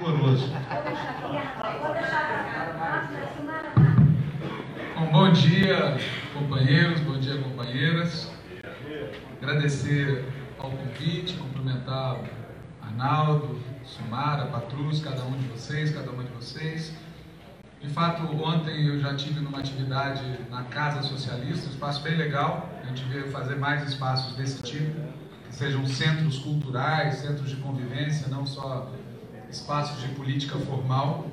rigoroso. Bom, bom dia, companheiros, bom dia, companheiras. Agradecer ao convite, cumprimentar Arnaldo, Sumara, Patrus, cada um de vocês, cada uma de vocês. De fato, ontem eu já tive numa atividade na Casa Socialista, um espaço bem legal. A gente veio fazer mais espaços desse tipo, que sejam centros culturais, centros de convivência, não só espaços de política formal.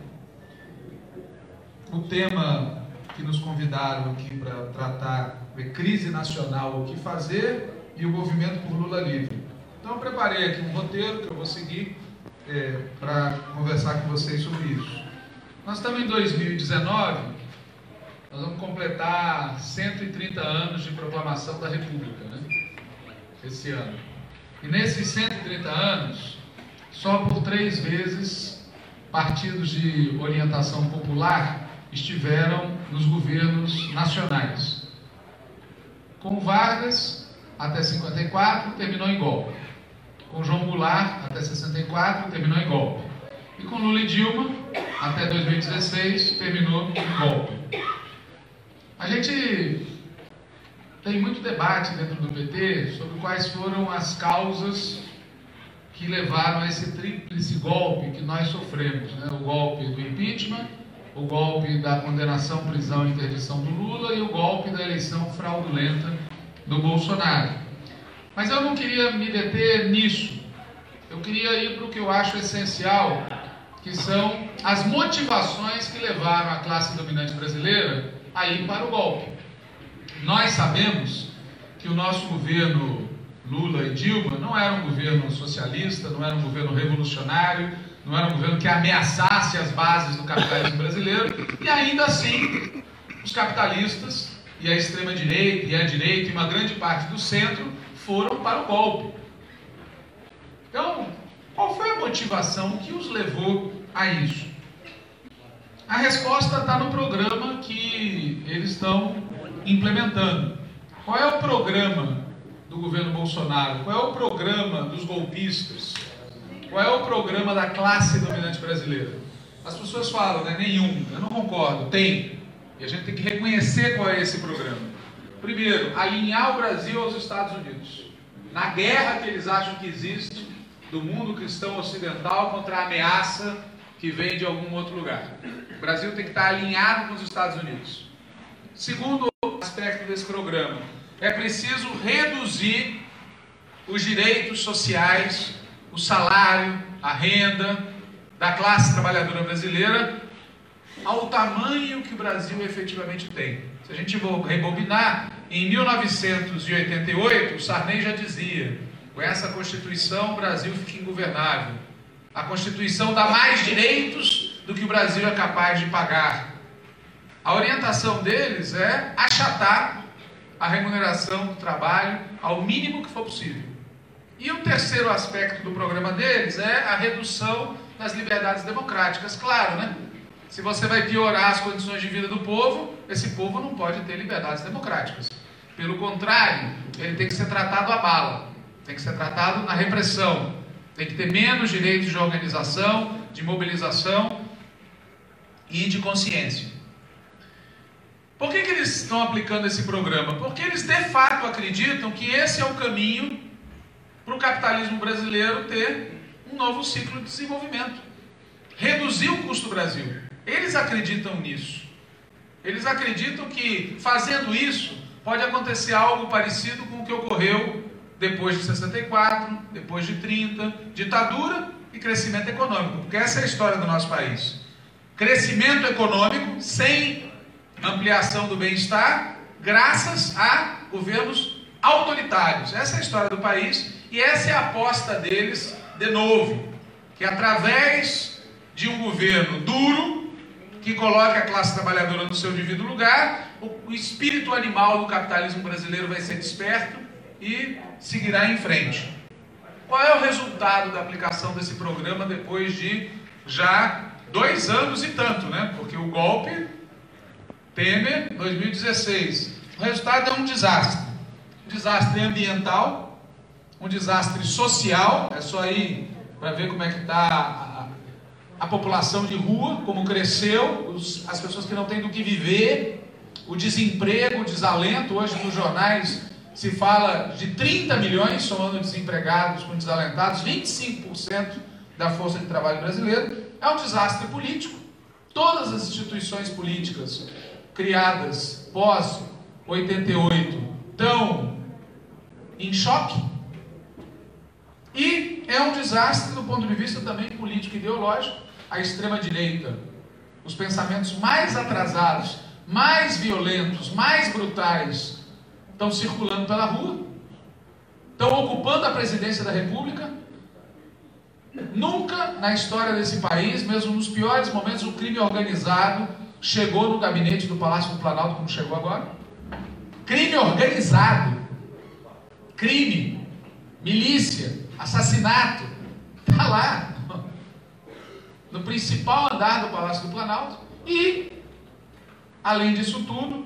O tema que nos convidaram aqui para tratar é crise nacional, o que fazer e o movimento por Lula livre. Então eu preparei aqui um roteiro que eu vou seguir é, para conversar com vocês sobre isso. Nós estamos em 2019, nós vamos completar 130 anos de proclamação da República, né? Esse ano. E nesses 130 anos, só por três vezes partidos de orientação popular estiveram nos governos nacionais. Com Vargas, até 54, terminou em golpe. Com João Goulart, até 64, terminou em golpe. E com Lula e Dilma, até 2016, terminou em golpe. A gente tem muito debate dentro do PT sobre quais foram as causas que levaram a esse tríplice golpe que nós sofremos. Né? O golpe do impeachment, o golpe da condenação, prisão e interdição do Lula e o golpe da eleição fraudulenta do Bolsonaro. Mas eu não queria me deter nisso. Eu queria ir para o que eu acho essencial, que são as motivações que levaram a classe dominante brasileira a ir para o golpe. Nós sabemos que o nosso governo Lula e Dilma não era um governo socialista, não era um governo revolucionário, não era um governo que ameaçasse as bases do capitalismo brasileiro, e ainda assim os capitalistas e a extrema-direita e a direita e uma grande parte do centro foram para o golpe. Então, qual foi a motivação que os levou a isso? A resposta está no programa que eles estão implementando. Qual é o programa do governo Bolsonaro? Qual é o programa dos golpistas? Qual é o programa da classe dominante brasileira? As pessoas falam, né? Nenhum. Eu não concordo. Tem. E a gente tem que reconhecer qual é esse programa. Primeiro, alinhar o Brasil aos Estados Unidos. Na guerra que eles acham que existe do mundo cristão ocidental contra a ameaça que vem de algum outro lugar. O Brasil tem que estar alinhado com os Estados Unidos. Segundo aspecto desse programa, é preciso reduzir os direitos sociais, o salário, a renda da classe trabalhadora brasileira ao tamanho que o Brasil efetivamente tem. Se a gente rebobinar, em 1988, o Sarney já dizia: com essa Constituição o Brasil fica ingovernável. A Constituição dá mais direitos do que o Brasil é capaz de pagar. A orientação deles é achatar a remuneração do trabalho ao mínimo que for possível. E o terceiro aspecto do programa deles é a redução das liberdades democráticas. Claro, né? Se você vai piorar as condições de vida do povo, esse povo não pode ter liberdades democráticas. Pelo contrário, ele tem que ser tratado à bala, tem que ser tratado na repressão, tem que ter menos direitos de organização, de mobilização e de consciência. Por que, que eles estão aplicando esse programa? Porque eles de fato acreditam que esse é o caminho para o capitalismo brasileiro ter um novo ciclo de desenvolvimento. Reduzir o custo do Brasil. Eles acreditam nisso. Eles acreditam que fazendo isso pode acontecer algo parecido com o que ocorreu depois de 64, depois de 30, ditadura e crescimento econômico, porque essa é a história do nosso país. Crescimento econômico sem ampliação do bem-estar, graças a governos autoritários. Essa é a história do país e essa é a aposta deles de novo, que através de um governo duro, que coloque a classe trabalhadora no seu devido lugar, o espírito animal do capitalismo brasileiro vai ser desperto e seguirá em frente. Qual é o resultado da aplicação desse programa depois de já dois anos e tanto, né? Porque o golpe Temer 2016. O resultado é um desastre. Um desastre ambiental, um desastre social, é só ir para ver como é que está a população de rua, como cresceu, os, as pessoas que não têm do que viver, o desemprego, o desalento. Hoje nos jornais se fala de 30 milhões somando desempregados com desalentados, 25% da força de trabalho brasileira. É um desastre político. Todas as instituições políticas criadas pós 88 estão em choque. E é um desastre do ponto de vista também político e ideológico. A extrema-direita, os pensamentos mais atrasados, mais violentos, mais brutais, estão circulando pela rua, estão ocupando a presidência da República. Nunca na história desse país, mesmo nos piores momentos, o crime organizado chegou no gabinete do Palácio do Planalto como chegou agora. Crime organizado, crime, milícia, assassinato, está lá, no principal andar do Palácio do Planalto, e, além disso tudo,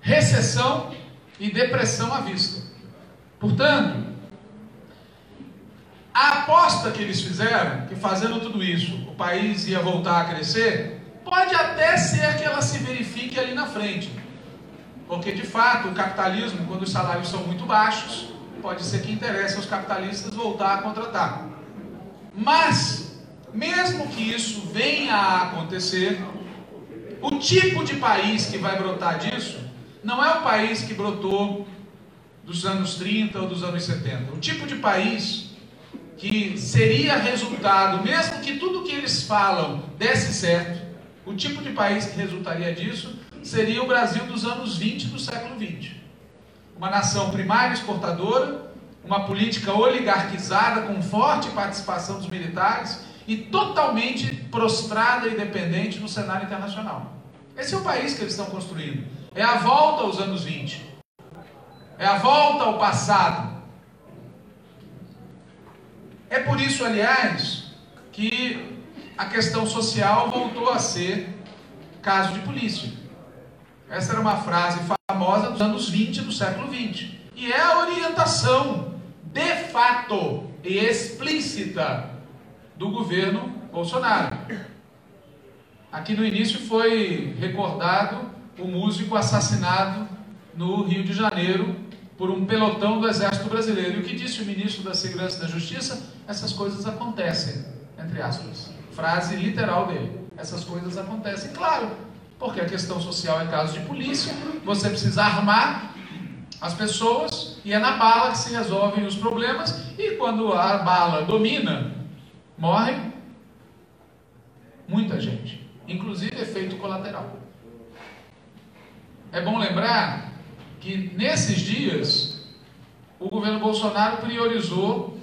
recessão e depressão à vista. Portanto, a aposta que eles fizeram, que fazendo tudo isso, o país ia voltar a crescer, pode até ser que ela se verifique ali na frente. Porque, de fato, o capitalismo, quando os salários são muito baixos, pode ser que interesse aos capitalistas voltar a contratar. Mas, mesmo que isso venha a acontecer, o tipo de país que vai brotar disso não é o país que brotou dos anos 30 ou dos anos 70. O tipo de país que seria resultado, mesmo que tudo que eles falam desse certo, o tipo de país que resultaria disso seria o Brasil dos anos 20 do século 20 uma nação primária exportadora, uma política oligarquizada com forte participação dos militares e totalmente prostrada e dependente no cenário internacional. Esse é o país que eles estão construindo. É a volta aos anos 20. É a volta ao passado. É por isso, aliás, que a questão social voltou a ser caso de polícia. Essa era uma frase famosa dos anos 20 do século 20. E é a orientação de fato e explícita do governo Bolsonaro. Aqui no início foi recordado o músico assassinado no Rio de Janeiro por um pelotão do Exército Brasileiro. E o que disse o ministro da Segurança e da Justiça? Essas coisas acontecem, entre aspas. Frase literal dele. Essas coisas acontecem. Claro, porque a questão social é caso de polícia, você precisa armar as pessoas e é na bala que se resolvem os problemas. E quando a bala domina, morre muita gente, inclusive efeito colateral. É bom lembrar que nesses dias o governo Bolsonaro priorizou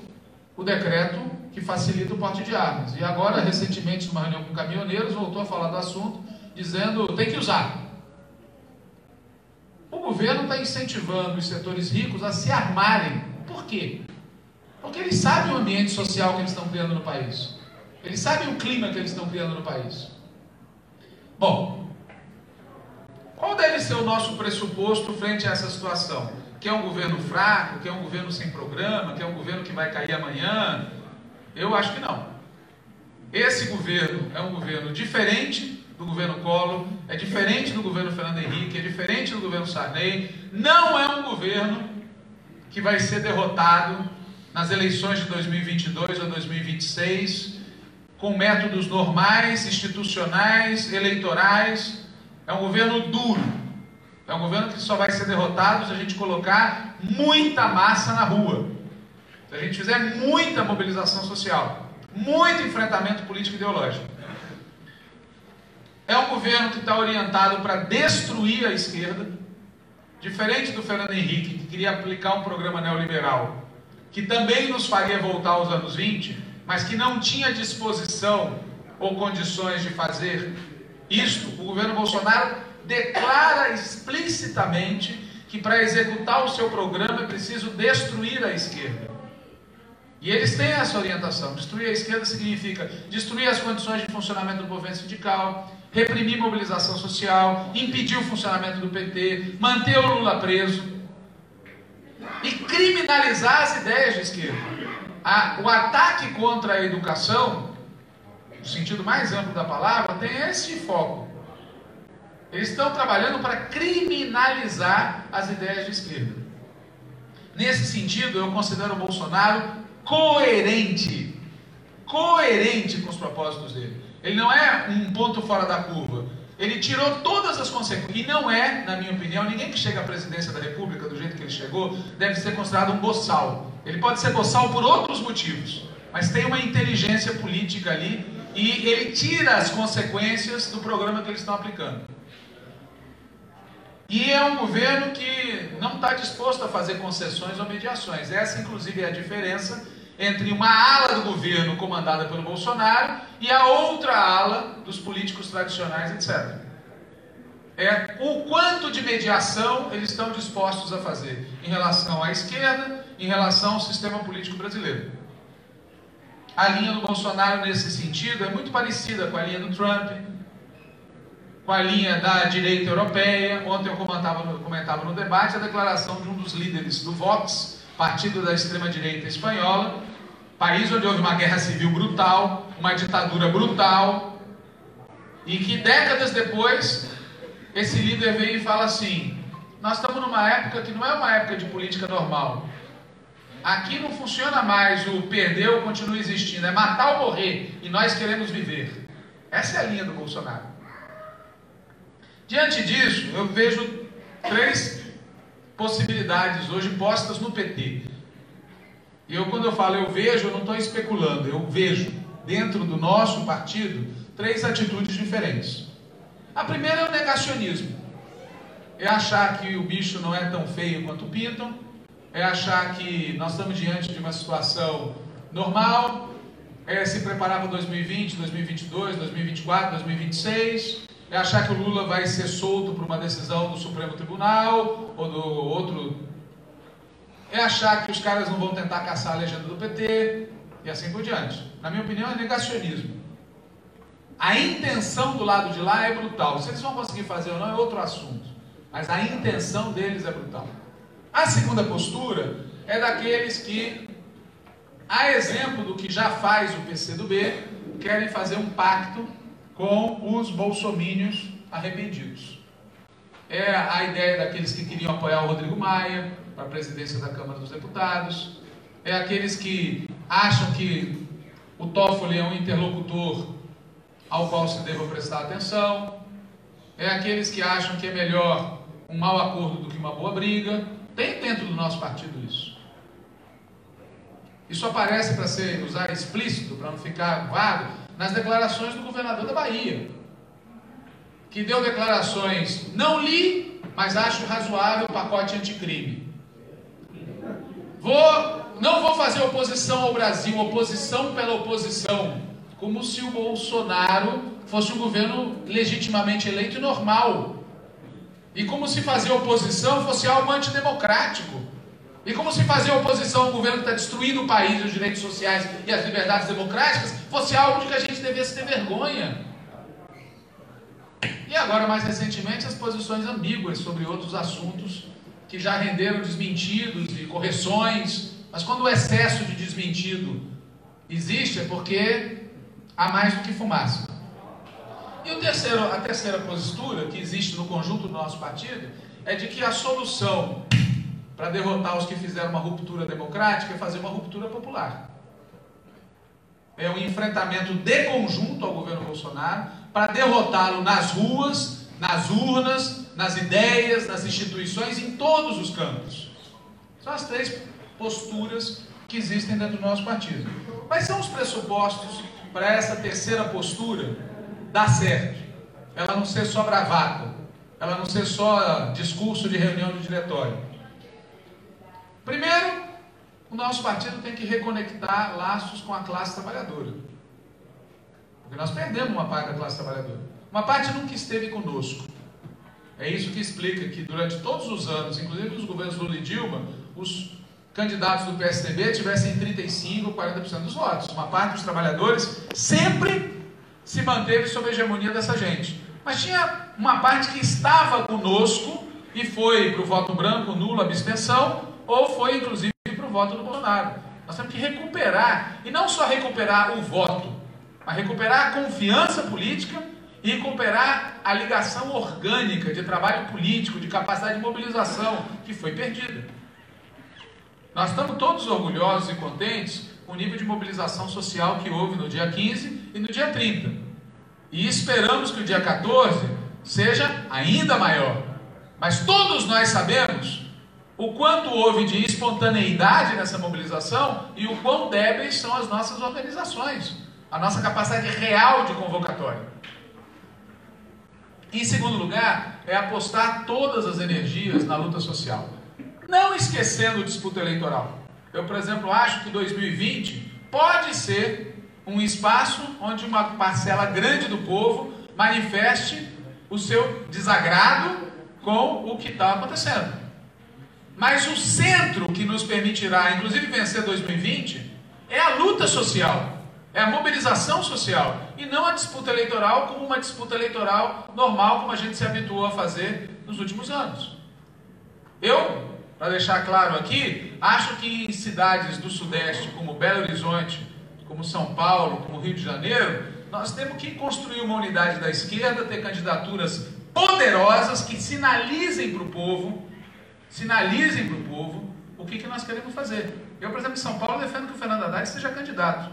o decreto que facilita o porte de armas. E agora, recentemente, numa reunião com caminhoneiros, voltou a falar do assunto dizendo tem que usar. O governo está incentivando os setores ricos a se armarem. Por quê? Porque eles sabem o ambiente social que eles estão criando no país. Eles sabem o clima que eles estão criando no país. Bom, qual deve ser o nosso pressuposto frente a essa situação? Que é um governo fraco, que é um governo sem programa, que é um governo que vai cair amanhã? Eu acho que não. Esse governo é um governo diferente do governo Collor, é diferente do governo Fernando Henrique, é diferente do governo Sarney. Não é um governo que vai ser derrotado nas eleições de 2022 ou 2026 com métodos normais, institucionais, eleitorais. É um governo duro. É um governo que só vai ser derrotado se a gente colocar muita massa na rua. A gente fizer muita mobilização social, muito enfrentamento político ideológico. É um governo que está orientado para destruir a esquerda, diferente do Fernando Henrique, que queria aplicar um programa neoliberal, que também nos faria voltar aos anos 20, mas que não tinha disposição ou condições de fazer isto. O governo Bolsonaro declara explicitamente que para executar o seu programa é preciso destruir a esquerda. E eles têm essa orientação. Destruir a esquerda significa destruir as condições de funcionamento do movimento sindical, reprimir mobilização social, impedir o funcionamento do PT, manter o Lula preso e criminalizar as ideias de esquerda. A, o ataque contra a educação no sentido mais amplo da palavra, tem esse foco. Eles estão trabalhando para criminalizar as ideias de esquerda. Nesse sentido, eu considero o Bolsonaro coerente. Coerente com os propósitos dele. Ele não é um ponto fora da curva. Ele tirou todas as consequências. E não é, na minha opinião, ninguém que chega à presidência da República do jeito que ele chegou deve ser considerado um boçal. Ele pode ser boçal por outros motivos, mas tem uma inteligência política ali e ele tira as consequências do programa que eles estão aplicando. E é um governo que não está disposto a fazer concessões ou mediações. Essa, inclusive, é a diferença entre uma ala do governo comandada pelo Bolsonaro e a outra ala dos políticos tradicionais, etc. É o quanto de mediação eles estão dispostos a fazer em relação à esquerda, em relação ao sistema político brasileiro. A linha do Bolsonaro nesse sentido é muito parecida com a linha do Trump, com a linha da direita europeia. Ontem eu comentava no, comentava no debate a declaração de um dos líderes do Vox, partido da extrema-direita espanhola, país onde houve uma guerra civil brutal, uma ditadura brutal, e que décadas depois esse líder vem e fala assim: nós estamos numa época que não é uma época de política normal. Aqui não funciona mais o perder ou continua existindo, é matar ou morrer, e nós queremos viver. Essa é a linha do Bolsonaro. Diante disso, eu vejo três possibilidades hoje postas no PT. E eu, quando eu falo eu vejo, eu não estou especulando, eu vejo dentro do nosso partido três atitudes diferentes. A primeira é o negacionismo. É achar que o bicho não é tão feio quanto pintam, é achar que nós estamos diante de uma situação normal, é se preparar para 2020, 2022, 2024, 2026, é achar que o Lula vai ser solto por uma decisão do Supremo Tribunal ou do outro. É achar que os caras não vão tentar caçar a legenda do PT e assim por diante. Na minha opinião, é negacionismo. A intenção do lado de lá é brutal. Se eles vão conseguir fazer ou não é outro assunto. Mas a intenção deles é brutal. A segunda postura é daqueles que, a exemplo do que já faz o PCdoB, querem fazer um pacto com os bolsomínios arrependidos. É a ideia daqueles que queriam apoiar o Rodrigo Maia para a presidência da Câmara dos Deputados. É aqueles que acham que o Toffoli é um interlocutor ao qual se deva prestar atenção. É aqueles que acham que é melhor um mau acordo do que uma boa briga. Tem dentro do nosso partido isso. Isso aparece para ser usar explícito, para não ficar vago, nas declarações do governador da Bahia, que deu declarações, não li, mas acho razoável o pacote anticrime. Vou, não vou fazer oposição ao Brasil, oposição pela oposição, como se o Bolsonaro fosse um governo legitimamente eleito e normal. E como se fazer oposição fosse algo antidemocrático. E como se fazer oposição a um governo que está destruindo o país, os direitos sociais e as liberdades democráticas, fosse algo de que a gente devesse ter vergonha. E agora, mais recentemente, as posições ambíguas sobre outros assuntos que já renderam desmentidos e correções. Mas quando o excesso de desmentido existe, é porque há mais do que fumaça. E terceiro, a terceira postura que existe no conjunto do nosso partido é de que a solução para derrotar os que fizeram uma ruptura democrática é fazer uma ruptura popular. É um enfrentamento de conjunto ao governo Bolsonaro para derrotá-lo nas ruas, nas urnas, nas ideias, nas instituições, em todos os campos. São as três posturas que existem dentro do nosso partido. Quais são os pressupostos para essa terceira postura dar certo? Ela não ser só bravata, ela não ser só discurso de reunião de diretório Primeiro, o nosso partido tem que reconectar laços com a classe trabalhadora. Porque nós perdemos uma parte da classe trabalhadora. Uma parte nunca esteve conosco. É isso que explica que durante todos os anos, inclusive nos governos Lula e Dilma, os candidatos do PSDB tivessem 35% ou 40% dos votos. Uma parte dos trabalhadores sempre se manteve sob a hegemonia dessa gente. Mas tinha uma parte que estava conosco e foi para o voto branco, nulo, abstenção, ou foi inclusive para o voto do Bolsonaro. Nós temos que recuperar, e não só recuperar o voto, mas recuperar a confiança política e recuperar a ligação orgânica de trabalho político, de capacidade de mobilização, que foi perdida. Nós estamos todos orgulhosos e contentes com o nível de mobilização social que houve no dia 15 e no dia 30. E esperamos que o dia 14 seja ainda maior. Mas todos nós sabemos o quanto houve de espontaneidade nessa mobilização e o quão débeis são as nossas organizações, a nossa capacidade real de convocatória. Em segundo lugar, é apostar todas as energias na luta social. Não esquecendo a disputa eleitoral. Eu, por exemplo, acho que 2020 pode ser um espaço onde uma parcela grande do povo manifeste o seu desagrado com o que está acontecendo. Mas o centro que nos permitirá, inclusive, vencer 2020 é a luta social. É a mobilização social e não a disputa eleitoral como uma disputa eleitoral normal, como a gente se habituou a fazer nos últimos anos. Eu, para deixar claro aqui, acho que em cidades do Sudeste, como Belo Horizonte, como São Paulo, como Rio de Janeiro, nós temos que construir uma unidade da esquerda, ter candidaturas poderosas que sinalizem para o povo, sinalizem para o povo o que, que nós queremos fazer. Eu, por exemplo, em São Paulo, defendo que o Fernando Haddad seja candidato.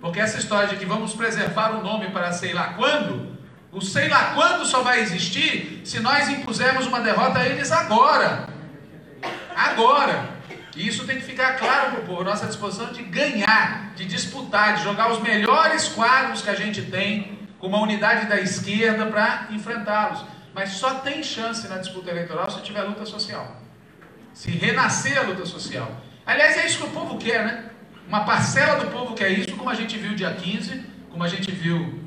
Porque essa história de que vamos preservar o nome para sei lá quando, o sei lá quando só vai existir se nós impusermos uma derrota a eles agora. Agora. E isso tem que ficar claro para o povo, nossa disposição de ganhar, de disputar, de jogar os melhores quadros que a gente tem com uma unidade da esquerda para enfrentá-los. Mas só tem chance na disputa eleitoral se tiver luta social. Se renascer a luta social. Aliás, é isso que o povo quer, né? Uma parcela do povo quer isso, como a gente viu dia 15, como a gente viu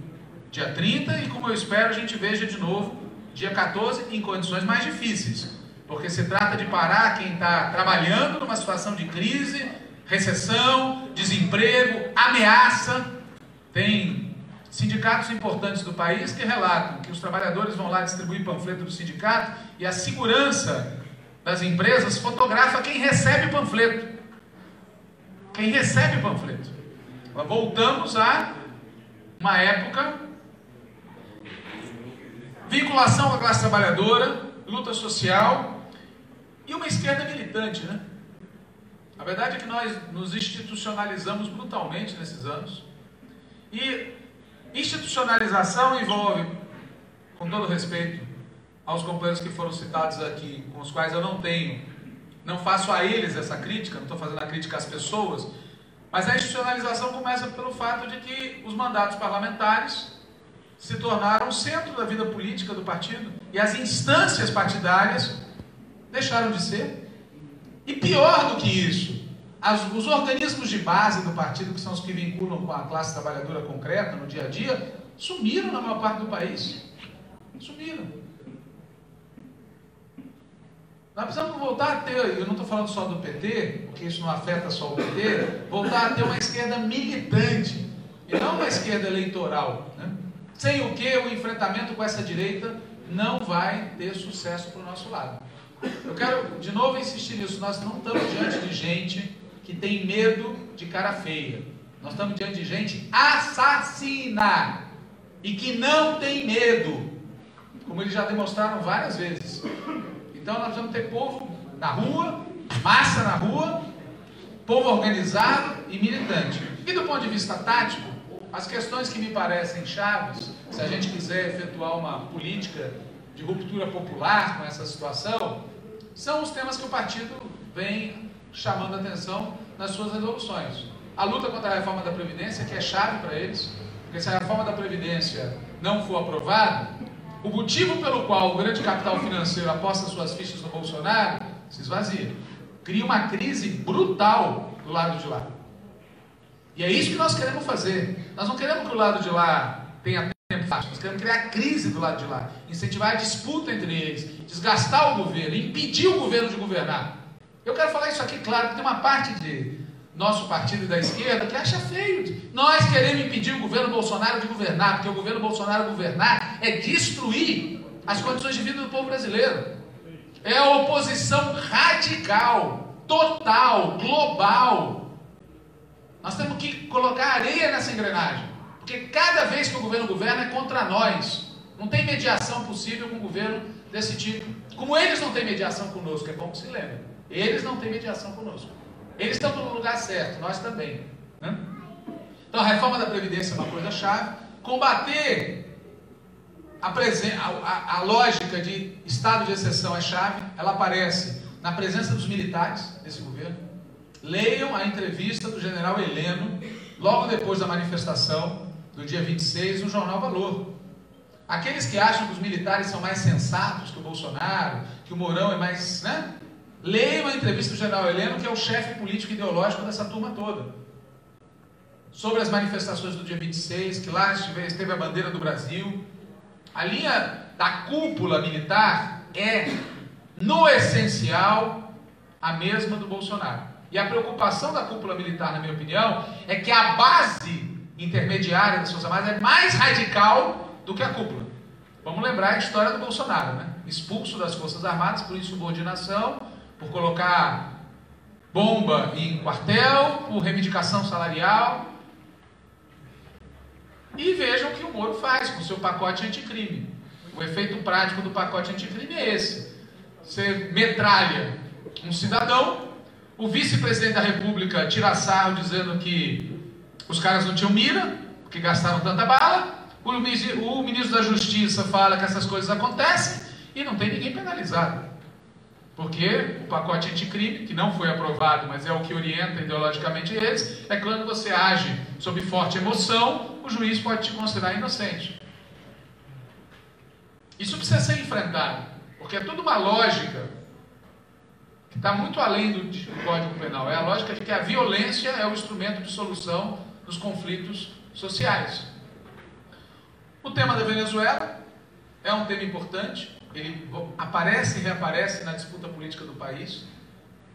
dia 30 e como eu espero a gente veja de novo dia 14 em condições mais difíceis. Porque se trata de parar quem está trabalhando numa situação de crise, recessão, desemprego, ameaça. Tem sindicatos importantes do país que relatam que os trabalhadores vão lá distribuir panfleto do sindicato e a segurança das empresas fotografa quem recebe panfleto quem recebe panfleto. Voltamos a uma época vinculação com a classe trabalhadora, luta social e uma esquerda militante, né? A verdade é que nós nos institucionalizamos brutalmente nesses anos. E institucionalização envolve, com todo respeito aos companheiros que foram citados aqui, com os quais eu não tenho não faço a eles essa crítica, não estou fazendo a crítica às pessoas, mas a institucionalização começa pelo fato de que os mandatos parlamentares se tornaram o centro da vida política do partido e as instâncias partidárias deixaram de ser. E pior do que isso, as, os organismos de base do partido, que são os que vinculam com a classe trabalhadora concreta no dia a dia, sumiram na maior parte do país. Sumiram. Nós precisamos voltar a ter, eu não estou falando só do PT, porque isso não afeta só o PT, voltar a ter uma esquerda militante e não uma esquerda eleitoral. Né? Sem o que o enfrentamento com essa direita não vai ter sucesso para o nosso lado. Eu quero de novo insistir nisso, nós não estamos diante de gente que tem medo de cara feia. Nós estamos diante de gente assassina e que não tem medo, como eles já demonstraram várias vezes. Então nós vamos ter povo na rua, massa na rua, povo organizado e militante. E do ponto de vista tático, as questões que me parecem chaves, se a gente quiser efetuar uma política de ruptura popular com essa situação, são os temas que o partido vem chamando atenção nas suas resoluções. A luta contra a reforma da Previdência, que é chave para eles, porque se a reforma da Previdência não for aprovada, o motivo pelo qual o grande capital financeiro aposta suas fichas no Bolsonaro se esvazia. Cria uma crise brutal do lado de lá. E é isso que nós queremos fazer. Nós não queremos que o lado de lá tenha tempo fácil. Nós queremos criar crise do lado de lá. Incentivar a disputa entre eles. Desgastar o governo. Impedir o governo de governar. Eu quero falar isso aqui claro, porque tem uma parte de nosso partido da esquerda que acha feio. Nós queremos impedir o governo Bolsonaro de governar, porque o governo Bolsonaro governar é destruir as condições de vida do povo brasileiro. É a oposição radical, total, global. Nós temos que colocar areia nessa engrenagem. Porque cada vez que o governo governa é contra nós. Não tem mediação possível com um governo desse tipo. Como eles não têm mediação conosco, é bom que se lembre. Eles não têm mediação conosco. Eles estão no lugar certo, nós também. Né? Então a reforma da Previdência é uma coisa chave. Combater a, a, a, lógica de estado de exceção é chave, ela aparece na presença dos militares desse governo. Leiam a entrevista do general Heleno, logo depois da manifestação do dia 26, no jornal Valor. Aqueles que acham que os militares são mais sensatos que o Bolsonaro, que o Mourão é mais. Né? Leiam a entrevista do general Heleno, que é o chefe político ideológico dessa turma toda. Sobre as manifestações do dia 26, que lá esteve a bandeira do Brasil, a linha da cúpula militar é, no essencial, a mesma do Bolsonaro. E a preocupação da cúpula militar, na minha opinião, é que a base intermediária das Forças Armadas é mais radical do que a cúpula. Vamos lembrar a história do Bolsonaro, né? Expulso das Forças Armadas por insubordinação, por colocar bomba em quartel, por reivindicação salarial, e vejam o que o Moro faz com o seu pacote anticrime. O efeito prático do pacote anticrime é esse: você metralha um cidadão, o vice-presidente da República tira sarro dizendo que os caras não tinham mira, porque gastaram tanta bala, o ministro da Justiça fala que essas coisas acontecem e não tem ninguém penalizado. Porque o pacote anticrime, que não foi aprovado, mas é o que orienta ideologicamente eles, é quando você age sob forte emoção, o juiz pode te considerar inocente. Isso precisa ser enfrentado, porque é tudo uma lógica que está muito além do, do Código Penal. É a lógica de que a violência é o instrumento de solução dos conflitos sociais. O tema da Venezuela é um tema importante ele aparece e reaparece na disputa política do país,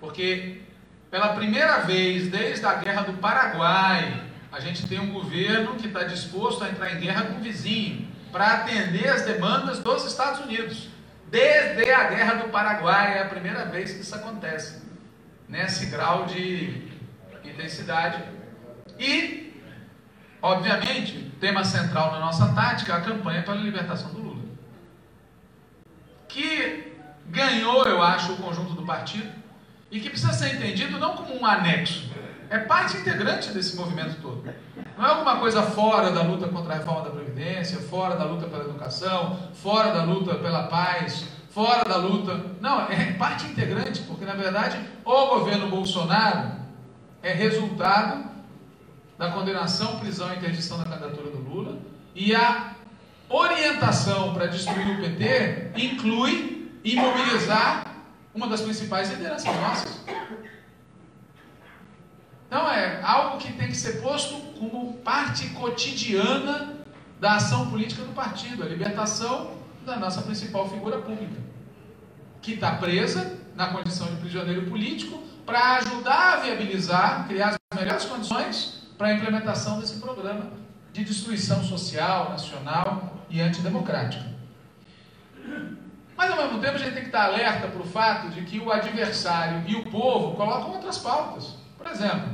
porque pela primeira vez desde a guerra do Paraguai, a gente tem um governo que está disposto a entrar em guerra com o vizinho para atender as demandas dos Estados Unidos. Desde a guerra do Paraguai é a primeira vez que isso acontece, nesse grau de intensidade. E, obviamente, tema central na nossa tática é a campanha pela libertação do Lula que ganhou, eu acho, o conjunto do partido e que precisa ser entendido não como um anexo, é parte integrante desse movimento todo. Não é alguma coisa fora da luta contra a reforma da Previdência, fora da luta pela educação, fora da luta pela paz, fora da luta. Não, é parte integrante, porque na verdade o governo Bolsonaro é resultado da condenação, prisão e interdição da candidatura do Lula e a orientação para destruir o PT inclui imobilizar uma das principais lideranças nossas. Então é algo que tem que ser posto como parte cotidiana da ação política do partido, a libertação da nossa principal figura pública, que está presa na condição de prisioneiro político para ajudar a viabilizar, criar as melhores condições para a implementação desse programa de destruição social, nacional e antidemocrática. Mas ao mesmo tempo a gente tem que estar alerta para o fato de que o adversário e o povo colocam outras pautas. Por exemplo,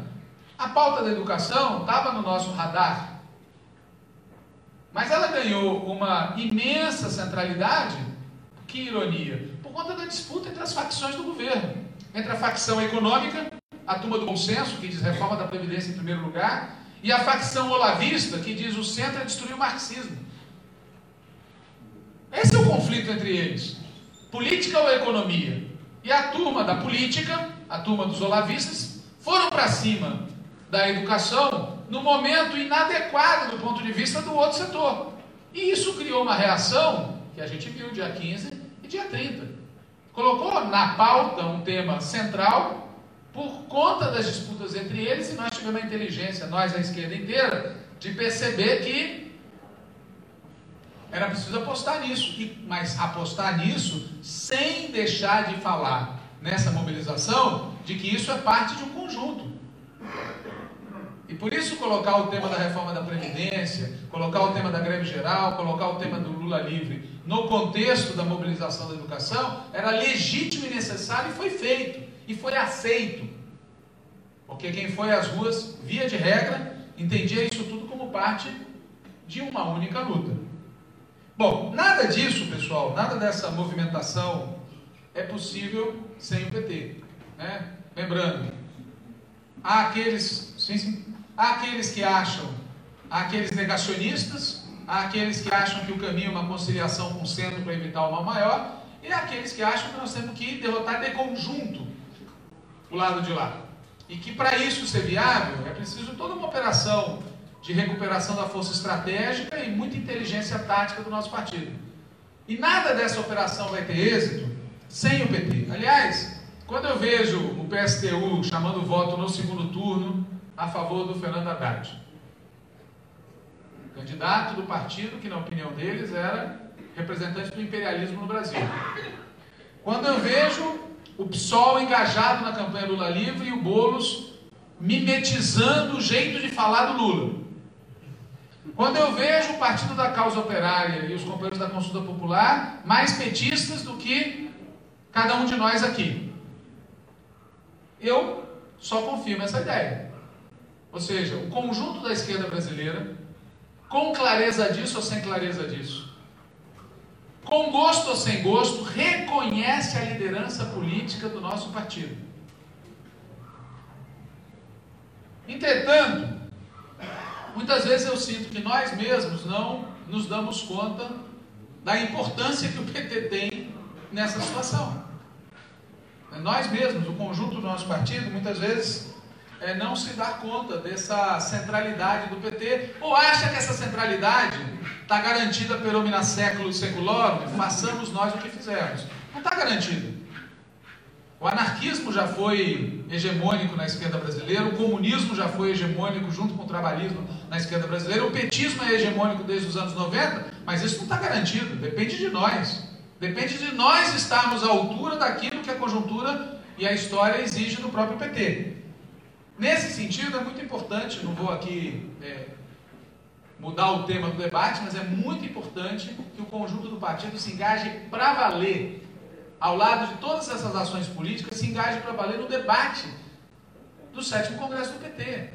a pauta da educação estava no nosso radar, mas ela ganhou uma imensa centralidade, que ironia, por conta da disputa entre as facções do governo. Entre a facção econômica, a turma do consenso, que diz reforma da Previdência em primeiro lugar, e a facção olavista, que diz o centro é destruir o marxismo. Esse é o conflito entre eles. Política ou economia? E a turma da política, a turma dos olavistas, foram para cima da educação no momento inadequado do ponto de vista do outro setor. E isso criou uma reação que a gente viu dia 15 e dia 30. Colocou na pauta um tema central por conta das disputas entre eles, e nós tivemos a inteligência, nós, a esquerda inteira, de perceber que era preciso apostar nisso, e, mas apostar nisso sem deixar de falar nessa mobilização de que isso é parte de um conjunto. E por isso colocar o tema da reforma da Previdência, colocar o tema da greve geral, colocar o tema do Lula livre no contexto da mobilização da educação, era legítimo e necessário e foi feito e foi aceito. Porque quem foi às ruas, via de regra, entendia isso tudo como parte de uma única luta. Bom, nada disso, pessoal, nada dessa movimentação é possível sem o PT. Né? Lembrando, há aqueles, sim, sim, há aqueles que acham, há aqueles negacionistas, há aqueles que acham que o caminho é uma conciliação com o centro para evitar o mal maior, e há aqueles que acham que nós temos que derrotar de conjunto o lado de lá. E que para isso ser viável é preciso toda uma operação de recuperação da força estratégica e muita inteligência tática do nosso partido. E nada dessa operação vai ter êxito sem o PT. Aliás, quando eu vejo o PSTU chamando voto no segundo turno a favor do Fernando Haddad, candidato do partido que, na opinião deles, era representante do imperialismo no Brasil. Quando eu vejo o PSOL engajado na campanha Lula Livre e o Boulos mimetizando o jeito de falar do Lula. Quando eu vejo o Partido da Causa Operária e os companheiros da Consulta Popular mais petistas do que cada um de nós aqui, eu só confirmo essa ideia. Ou seja, o conjunto da esquerda brasileira, com clareza disso ou sem clareza disso, com gosto ou sem gosto, reconhece a liderança política do nosso partido. Entretanto, muitas vezes eu sinto que nós mesmos não nos damos conta da importância que o PT tem nessa situação. Nós mesmos, o conjunto do nosso partido, muitas vezes é, não se dá conta dessa centralidade do PT, ou acha que essa centralidade está garantida pelo omina século seculorum, façamos nós o que fizermos. Não está garantida. O anarquismo já foi hegemônico na esquerda brasileira, o comunismo já foi hegemônico junto com o trabalhismo na esquerda brasileira, o petismo é hegemônico desde os anos 90, mas isso não está garantido, depende de nós. Depende de nós estarmos à altura daquilo que a conjuntura e a história exigem do próprio PT. Nesse sentido, é muito importante, não vou aqui é, mudar o tema do debate, mas é muito importante que o conjunto do partido se engaje para valer, ao lado de todas essas ações políticas, se engaje para valer no debate do sétimo congresso do PT.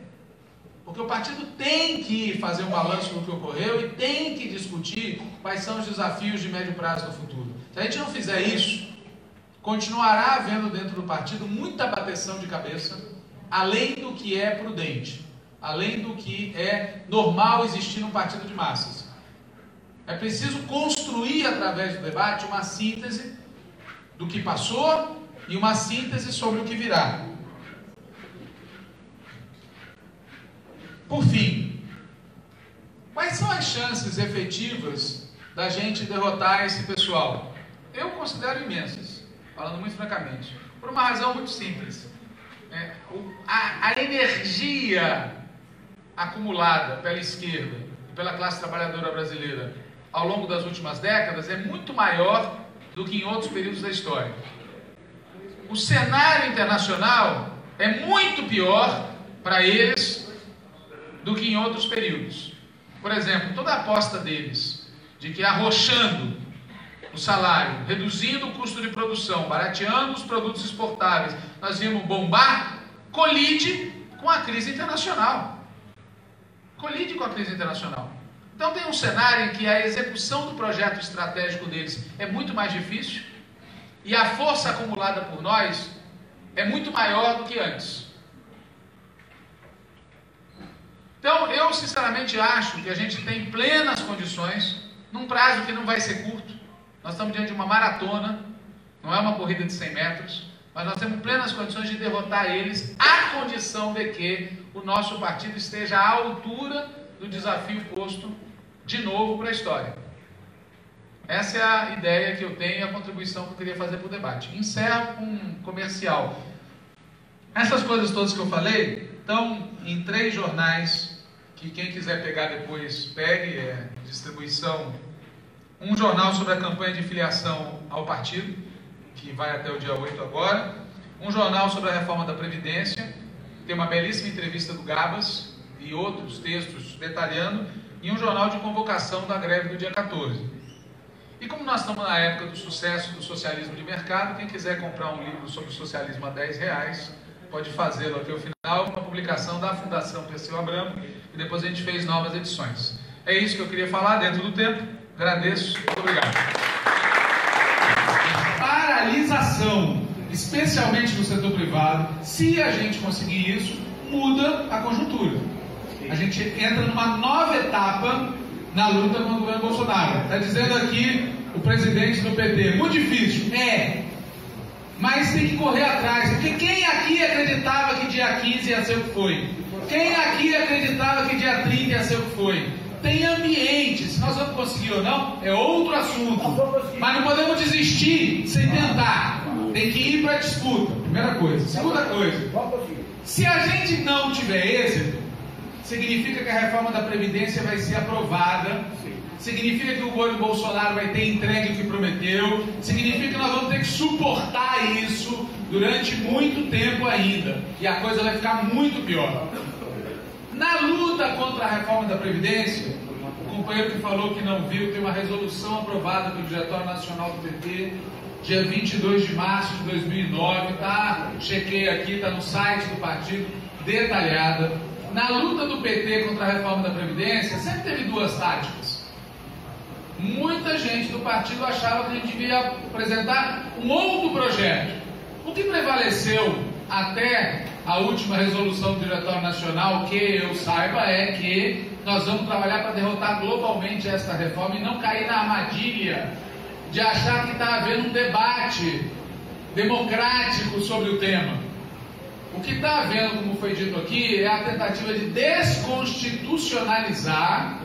Porque o partido tem que fazer um balanço do que ocorreu e tem que discutir quais são os desafios de médio prazo do futuro. Se a gente não fizer isso, continuará havendo dentro do partido muita bateção de cabeça além do que é prudente, além do que é normal existir num partido de massas. É preciso construir através do debate uma síntese do que passou e uma síntese sobre o que virá. Por fim, quais são as chances efetivas da gente derrotar esse pessoal? Eu considero imensas, falando muito francamente, por uma razão muito simples a, a energia acumulada pela esquerda e pela classe trabalhadora brasileira ao longo das últimas décadas é muito maior do que em outros períodos da história. O cenário internacional é muito pior para eles do que em outros períodos. Por exemplo, toda a aposta deles de que arrochando o salário, reduzindo o custo de produção, barateando os produtos exportáveis, nós íamos bombar, colide com a crise internacional. Colide com a crise internacional. Então tem um cenário em que a execução do projeto estratégico deles é muito mais difícil e a força acumulada por nós é muito maior do que antes. Então eu sinceramente acho que a gente tem plenas condições, num prazo que não vai ser curto, nós estamos diante de uma maratona, não é uma corrida de 100 metros, mas nós temos plenas condições de derrotar eles, à condição de que o nosso partido esteja à altura do desafio posto de novo para a história. Essa é a ideia que eu tenho e a contribuição que eu queria fazer para o debate. Encerro com um comercial. Essas coisas todas que eu falei estão em três jornais que quem quiser pegar depois pegue, é distribuição um jornal sobre a campanha de filiação ao partido, que vai até o dia 8 agora, um jornal sobre a reforma da Previdência, tem uma belíssima entrevista do Gabas e outros textos detalhando, e um jornal de convocação da greve do dia 14. E como nós estamos na época do sucesso do socialismo de mercado, quem quiser comprar um livro sobre o socialismo a 10 reais, pode fazê-lo até o final, uma publicação da Fundação Perseu Abramo, e depois a gente fez novas edições. É isso que eu queria falar dentro do tempo. Agradeço. Muito obrigado. Paralisação, especialmente no setor privado, se a gente conseguir isso, muda a conjuntura. A gente entra numa nova etapa na luta contra o governo Bolsonaro. Está dizendo aqui o presidente do PT, muito difícil. É, mas tem que correr atrás, porque quem aqui acreditava que dia 15 ia ser o que foi? Quem aqui acreditava que dia 30 ia ser o que foi? Tem ambiente, se nós vamos conseguir ou não, é outro assunto. Mas não podemos desistir sem tentar. Tem que ir para a disputa, primeira coisa. Segunda coisa, se a gente não tiver êxito, significa que a reforma da Previdência vai ser aprovada. Significa que o governo Bolsonaro vai ter entregue o que prometeu, significa que nós vamos ter que suportar isso durante muito tempo ainda, e a coisa vai ficar muito pior. Na luta contra a reforma da Previdência, o companheiro que falou que não viu, tem uma resolução aprovada pelo Diretório Nacional do PT, dia 22 de março de 2009, tá? Chequei aqui, tá no site do partido, detalhada. Na luta do PT contra a reforma da Previdência, sempre teve duas táticas muita gente do partido achava que a gente devia apresentar um outro projeto. O que prevaleceu até a última resolução do Diretório Nacional, que eu saiba, é que nós vamos trabalhar para derrotar globalmente esta reforma e não cair na armadilha de achar que está havendo um debate democrático sobre o tema. O que está havendo, como foi dito aqui, é a tentativa de desconstitucionalizar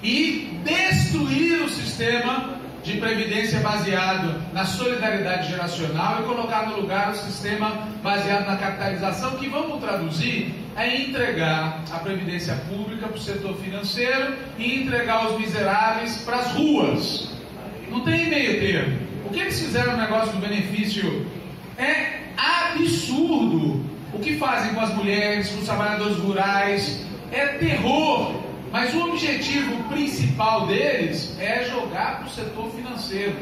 e destruir o sistema de previdência baseado na solidariedade geracional e colocar no lugar o sistema baseado na capitalização, que vamos traduzir é entregar a previdência pública para o setor financeiro e entregar os miseráveis para as ruas. Não tem meio termo. O que eles fizeram no negócio do benefício é absurdo. O que fazem com as mulheres, com os trabalhadores rurais, é terror. Mas o objetivo principal deles é jogar para o setor financeiro.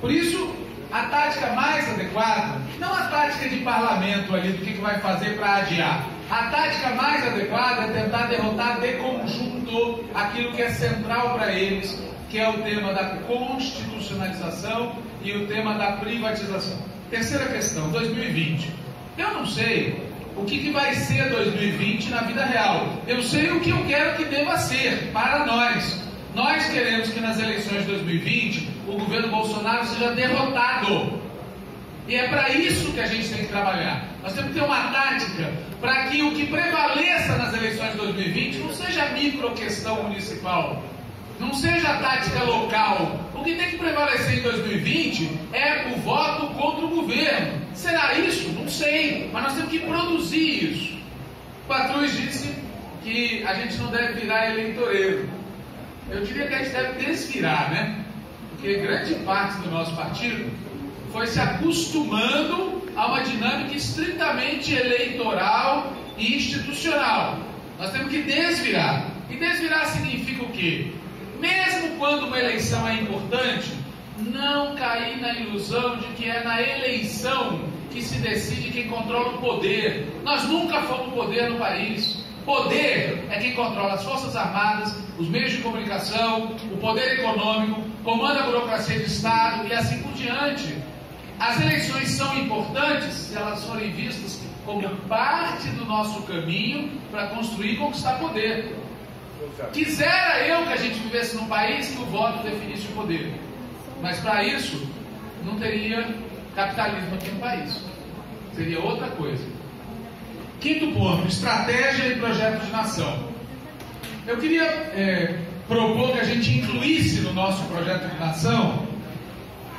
Por isso, a tática mais adequada, não a tática de parlamento ali do que, que vai fazer para adiar. A tática mais adequada é tentar derrotar de conjunto aquilo que é central para eles, que é o tema da constitucionalização e o tema da privatização. Terceira questão, 2020. Eu não sei o que, que vai ser 2020 na vida real. Eu sei o que eu quero que deva ser para nós. Nós queremos que nas eleições de 2020 o governo Bolsonaro seja derrotado. E é para isso que a gente tem que trabalhar. Nós temos que ter uma tática para que o que prevaleça nas eleições de 2020 não seja micro questão municipal, não seja a tática local. O que tem que prevalecer em 2020 é o voto contra o governo. Será isso? Não sei, mas nós temos que produzir isso. Patrus disse que a gente não deve virar eleitoreiro. Eu diria que a gente deve desvirar, né? Porque grande parte do nosso partido foi se acostumando a uma dinâmica estritamente eleitoral e institucional. Nós temos que desvirar. E desvirar significa o quê? Mesmo quando uma eleição é importante, não cair na ilusão de que é na eleição que se decide quem controla o poder. Nós nunca fomos poder no país. Poder é quem controla as Forças Armadas, os meios de comunicação, o poder econômico, comanda a burocracia de Estado e assim por diante. As eleições são importantes se elas forem vistas como parte do nosso caminho para construir e conquistar poder. Quisera eu que a gente vivesse num país que o voto definisse o poder. Mas para isso, não teria capitalismo aqui no país. Seria outra coisa. Quinto ponto: estratégia e projeto de nação. Eu queria é, propor que a gente incluísse no nosso projeto de nação,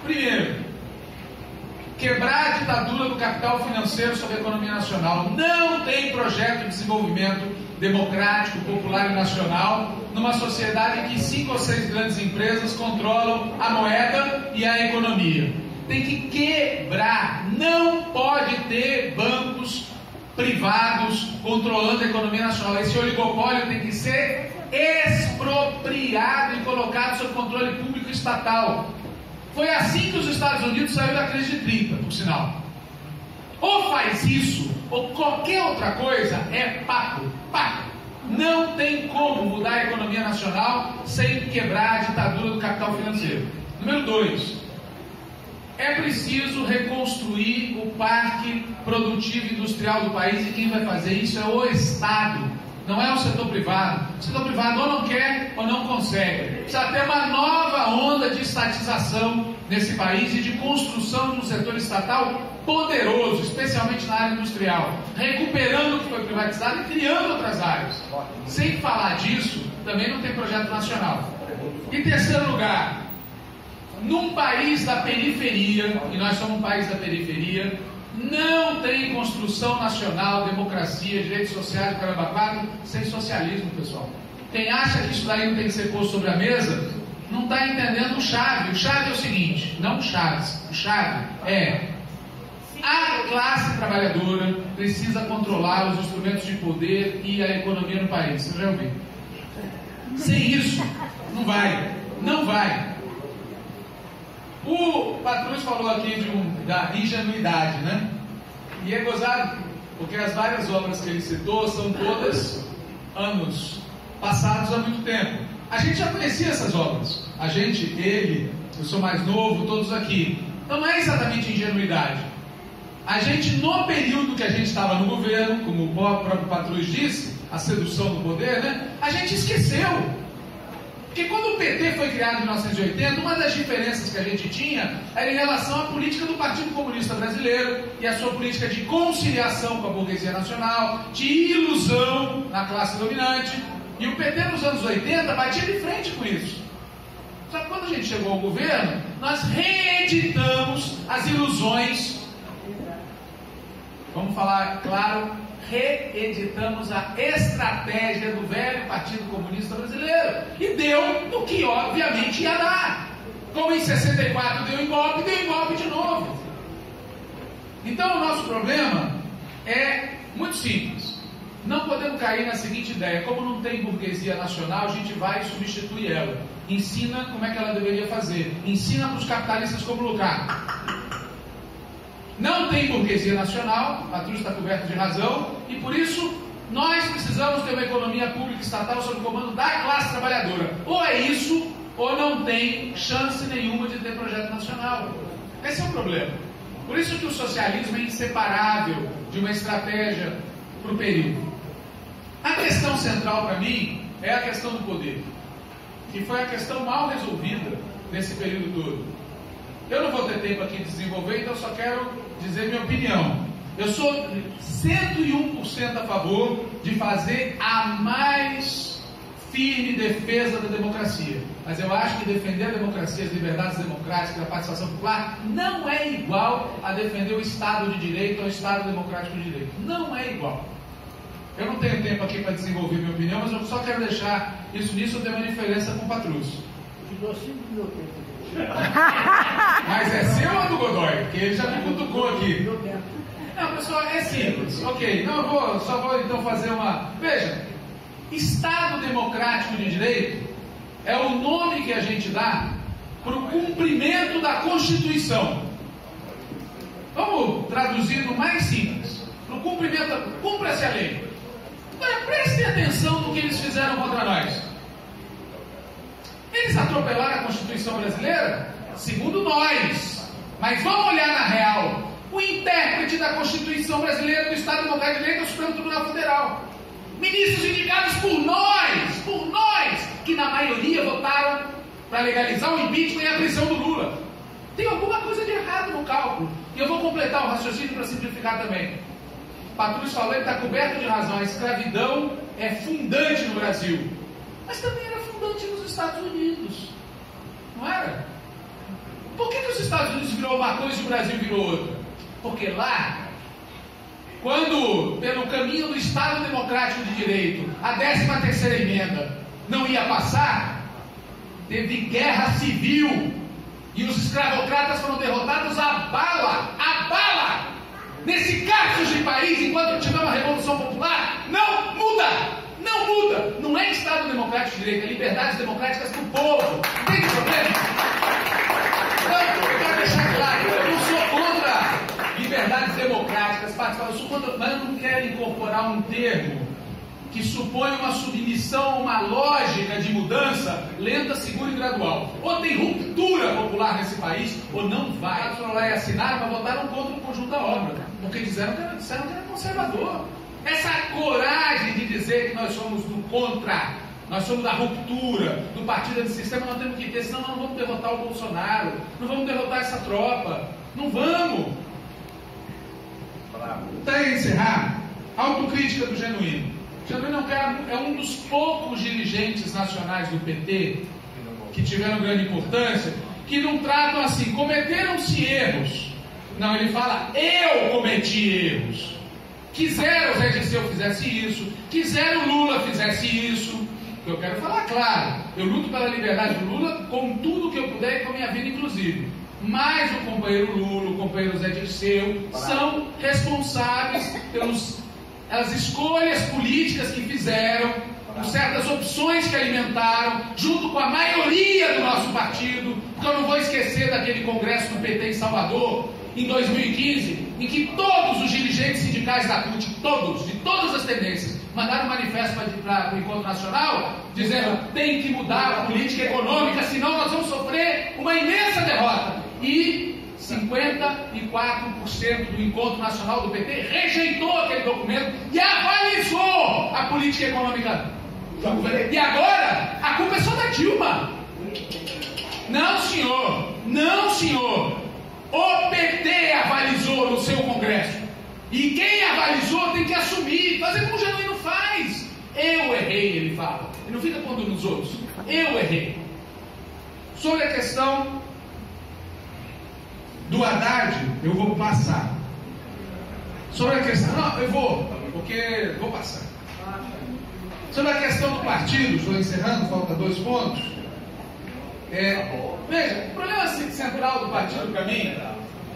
primeiro, quebrar a ditadura do capital financeiro sobre a economia nacional. Não tem projeto de desenvolvimento democrático, popular e nacional, numa sociedade em que cinco ou seis grandes empresas controlam a moeda e a economia. Tem que quebrar. Não pode ter bancos privados controlando a economia nacional. Esse oligopólio tem que ser expropriado e colocado sob controle público estatal. Foi assim que os Estados Unidos saíram da crise de 30, por sinal. Ou faz isso, ou qualquer outra coisa é papo, papo. Não tem como mudar a economia nacional sem quebrar a ditadura do capital financeiro. Número dois, é preciso reconstruir o parque produtivo industrial do país e quem vai fazer isso é o Estado, não é o setor privado. O setor privado ou não quer ou não consegue. Precisa ter uma nova onda de estatização nesse país e de construção de um setor estatal poderoso, especialmente na área industrial, recuperando o que foi privatizado e criando outras áreas. Sem falar disso, também não tem projeto nacional. Em terceiro lugar, num país da periferia, e nós somos um país da periferia, não tem construção nacional, democracia, direitos sociais, caramba, sem socialismo, pessoal. Quem acha que isso daí não tem que ser posto sobre a mesa, não está entendendo o chave. O chave é o seguinte, não o chave, o chave é a classe trabalhadora precisa controlar os instrumentos de poder e a economia no país. Você já? Sem isso, não vai. Não vai. O Patrus falou aqui de um, da ingenuidade, né? E é gozado, porque as várias obras que ele citou são todas anos passados há muito tempo. A gente já conhecia essas obras. A gente, ele, eu sou mais novo, todos aqui. Então não é exatamente ingenuidade. A gente, no período que a gente estava no governo, como o próprio Patrus disse, a sedução do poder, né? A gente esqueceu porque quando o PT foi criado em 1980, uma das diferenças que a gente tinha era em relação à política do Partido Comunista Brasileiro e a sua política de conciliação com a burguesia nacional, de ilusão na classe dominante. E o PT nos anos 80 batia de frente com isso. Só que quando a gente chegou ao governo, nós reeditamos as ilusões. Vamos falar, claro, reeditamos a estratégia do velho Partido Comunista Brasileiro. E deu no que obviamente ia dar. Como em 64 deu em golpe, deu em golpe de novo. Então o nosso problema é muito simples. Não podemos cair na seguinte ideia: como não tem burguesia nacional, a gente vai substituir ela. Ensina como é que ela deveria fazer. Ensina para os capitalistas como lutar. Não tem burguesia nacional, Trus está coberta de razão, e por isso nós precisamos ter uma economia pública estatal sob o comando da classe trabalhadora. Ou é isso, ou não tem chance nenhuma de ter projeto nacional. Esse é o problema. Por isso que o socialismo é inseparável de uma estratégia para o período. A questão central para mim é a questão do poder, que foi a questão mal resolvida nesse período todo. Eu não vou ter tempo aqui de desenvolver, então só quero dizer minha opinião. Eu sou 101% a favor de fazer a mais firme defesa da democracia. Mas eu acho que defender a democracia, as liberdades democráticas, a participação popular, não é igual a defender o Estado de Direito ou o Estado Democrático de Direito. Não é igual. Eu não tenho tempo aqui para desenvolver minha opinião, mas eu só quero deixar isso nisso, eu tenho uma diferença com o te dou cinco minutos. Mas é seu ou do Godoy? Porque ele já me cutucou aqui. Não, pessoal, é simples. Ok, não, eu vou, só vou então fazer uma. Veja, Estado Democrático de Direito é o nome que a gente dá para o cumprimento da Constituição. Vamos traduzir no mais simples. Para o cumprimento, cumpra-se a lei. Agora prestem atenção no que eles fizeram contra nós. Eles atropelaram a Constituição brasileira? Segundo nós. Mas vamos olhar na real. O intérprete da Constituição brasileira do Estado Democrático de Direito é o Supremo Tribunal Federal. Ministros indicados por nós, por nós, que na maioria votaram para legalizar o impeachment e a prisão do Lula. Tem alguma coisa de errado no cálculo. E eu vou completar o raciocínio para simplificar também. Patrulho falou, ele está coberto de razão. A escravidão é fundante no Brasil. Mas também era fundante nos Estados Unidos. Não era? Por que, que os Estados Unidos virou uma coisa e o Brasil virou outra? Porque lá, quando, pelo caminho do Estado Democrático de Direito, a 13 terceira emenda não ia passar, teve guerra civil e os escravocratas foram derrotados a bala, a bala. Nesse caso de país, enquanto tiver uma revolução popular, não muda. Não muda. Não é Estado democrático de direito, é liberdades democráticas do povo. Tem problema? Então, eu quero deixar claro, eu não sou contra liberdades democráticas, eu sou contra, mas eu não quero incorporar um termo que supõe uma submissão a uma lógica de mudança lenta, segura e gradual. Ou tem ruptura popular nesse país, ou não vai. E assinaram, mas votaram contra o conjunto da obra, porque disseram que, era, disseram que era conservador. Essa coragem de dizer que nós somos do contra, nós somos da ruptura, do partido do sistema, nós temos que ter, senão nós não vamos derrotar o Bolsonaro, não vamos derrotar essa tropa. Não vamos. Para encerrar, autocrítica do genuíno. Genuíno é um dos poucos dirigentes nacionais do PT que tiveram grande importância, que não tratam assim, cometeram-se erros. Não, ele fala, eu cometi erros. Quiseram o Zé Dirceu fizesse isso, quiseram o Lula fizesse isso. Eu quero falar claro, eu luto pela liberdade do Lula com tudo que eu puder e com a minha vida, inclusive. Mas o companheiro Lula, o companheiro Zé Dirceu, são responsáveis pelos as escolhas políticas que fizeram, por certas opções que alimentaram, junto com a maioria do nosso partido, porque eu não vou esquecer daquele congresso do PT em Salvador, em 2015, em que todos os dirigentes sindicais da CUT, todos, de todas as tendências, mandaram um manifesto para o Encontro Nacional, dizendo tem que mudar a política econômica, senão nós vamos sofrer uma imensa derrota. E 54% do Encontro Nacional do PT rejeitou aquele documento e avalizou a política econômica. E agora, a culpa é só da Dilma. Não, senhor. Não, senhor. O avalizou no seu Congresso. E quem avalizou tem que assumir, fazer como o Genuíno faz. Eu errei, ele fala. Ele não fica pondo nos outros. Eu errei. Sobre a questão do Haddad, eu vou passar. Sobre a questão. Não, eu vou, porque vou passar. Sobre a questão do partido, estou encerrando, falta dois pontos. É, veja, o problema central do partido para mim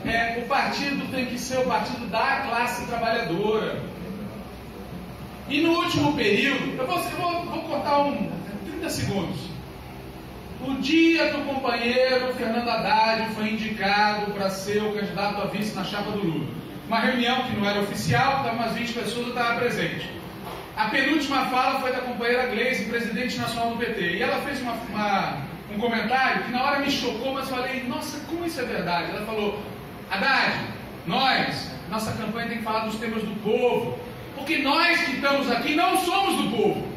é o partido tem que ser o partido da classe trabalhadora. E no último período, eu vou, eu vou, vou cortar um 30 segundos. O dia que o companheiro Fernando Haddad foi indicado para ser o candidato a vice na chapa do Lula. Uma reunião que não era oficial, estavam umas 20 pessoas, eu estava presente. A penúltima fala foi da companheira Gleisi, presidente nacional do PT. E ela fez uma, uma, um comentário que na hora me chocou, mas falei, nossa, como isso é verdade? Ela falou, Haddad, nós, nossa campanha tem que falar dos temas do povo, porque nós que estamos aqui não somos do povo.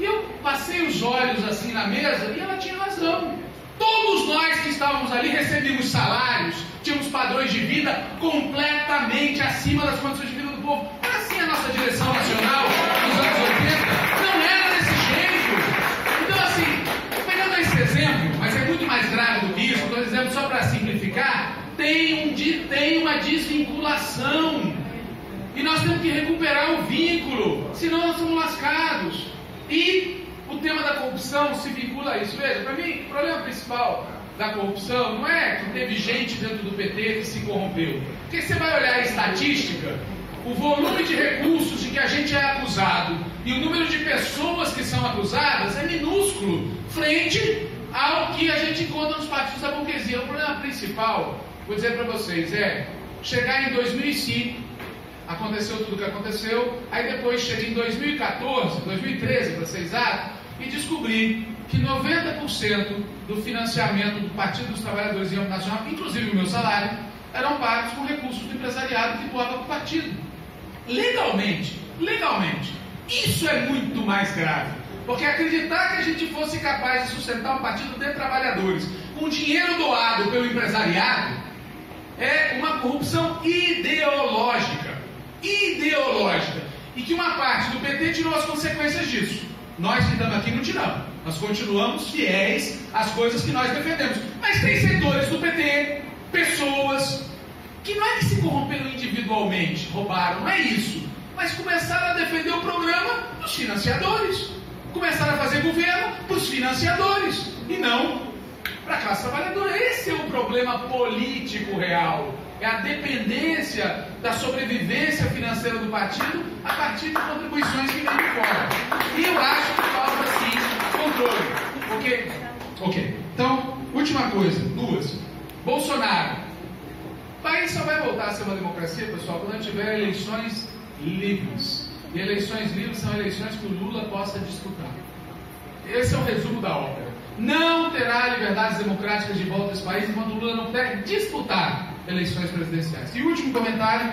E eu passei os olhos assim na mesa e ela tinha razão. Todos nós que estávamos ali recebíamos salários, tínhamos padrões de vida completamente acima das condições de vida do povo. Assim a nossa direção nacional nos anos 80. Desvinculação. E nós temos que recuperar o vínculo, senão nós somos lascados. E o tema da corrupção se vincula a isso. Veja, para mim, o problema principal da corrupção não é que teve gente dentro do PT que se corrompeu. Porque você vai olhar a estatística, o volume de recursos de que a gente é acusado e o número de pessoas que são acusadas é minúsculo frente ao que a gente encontra nos partidos da burguesia. O problema principal, vou dizer para vocês, é chegar em 2005 aconteceu tudo o que aconteceu, aí depois chega em 2014, 2013 para ser exato, e descobri que 90% do financiamento do Partido dos Trabalhadores em Nacional, inclusive o meu salário, eram pagos com recursos do empresariado que doava para o partido. Legalmente, legalmente. Isso é muito mais grave. Porque acreditar que a gente fosse capaz de sustentar um partido de trabalhadores com dinheiro doado pelo empresariado é uma corrupção ideológica ideológica e que uma parte do PT tirou as consequências disso. Nós que estamos aqui não tiramos. Nós continuamos fiéis às coisas que nós defendemos. Mas tem setores do PT, pessoas, que não é que se corromperam individualmente, roubaram, não é isso. Mas começaram a defender o programa dos financiadores. Começaram a fazer governo para os financiadores. E não para a classe trabalhadora. Esse é o problema político real é a dependência da sobrevivência financeira do partido a partir de contribuições que vêm de fora. E eu acho que falta sim controle. Ok? Ok. Então, última coisa, duas. Bolsonaro. O país só vai voltar a ser uma democracia, pessoal, quando tiver eleições livres. E eleições livres são eleições que o Lula possa disputar. Esse é o resumo da ópera. Não terá liberdades democráticas de volta esse país enquanto Lula não puder disputar eleições presidenciais. E último comentário.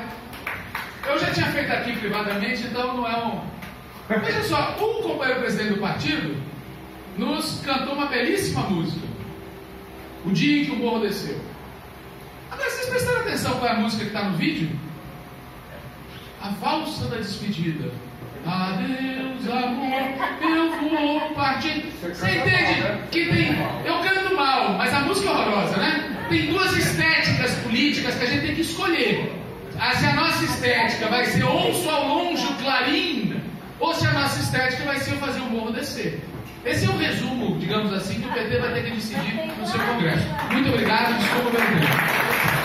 Eu já tinha feito aqui privadamente, então não é um. Veja só, um companheiro presidente do partido nos cantou uma belíssima música. O dia em que o morro desceu. Agora, vocês prestaram atenção qual é a música que está no vídeo? A valsa da despedida. Adeus, amor, eu vou partir. Você entende que tem. Eu canto mal, mas a música é horrorosa, né? Tem duas estéticas políticas que a gente tem que escolher. Ah, se a nossa estética vai ser ouço ao longe o clarim, ou se a nossa estética vai ser fazer o morro descer. Esse é o resumo, digamos assim, que o PT vai ter que decidir no seu congresso. Muito obrigado, desculpa pelo tempo.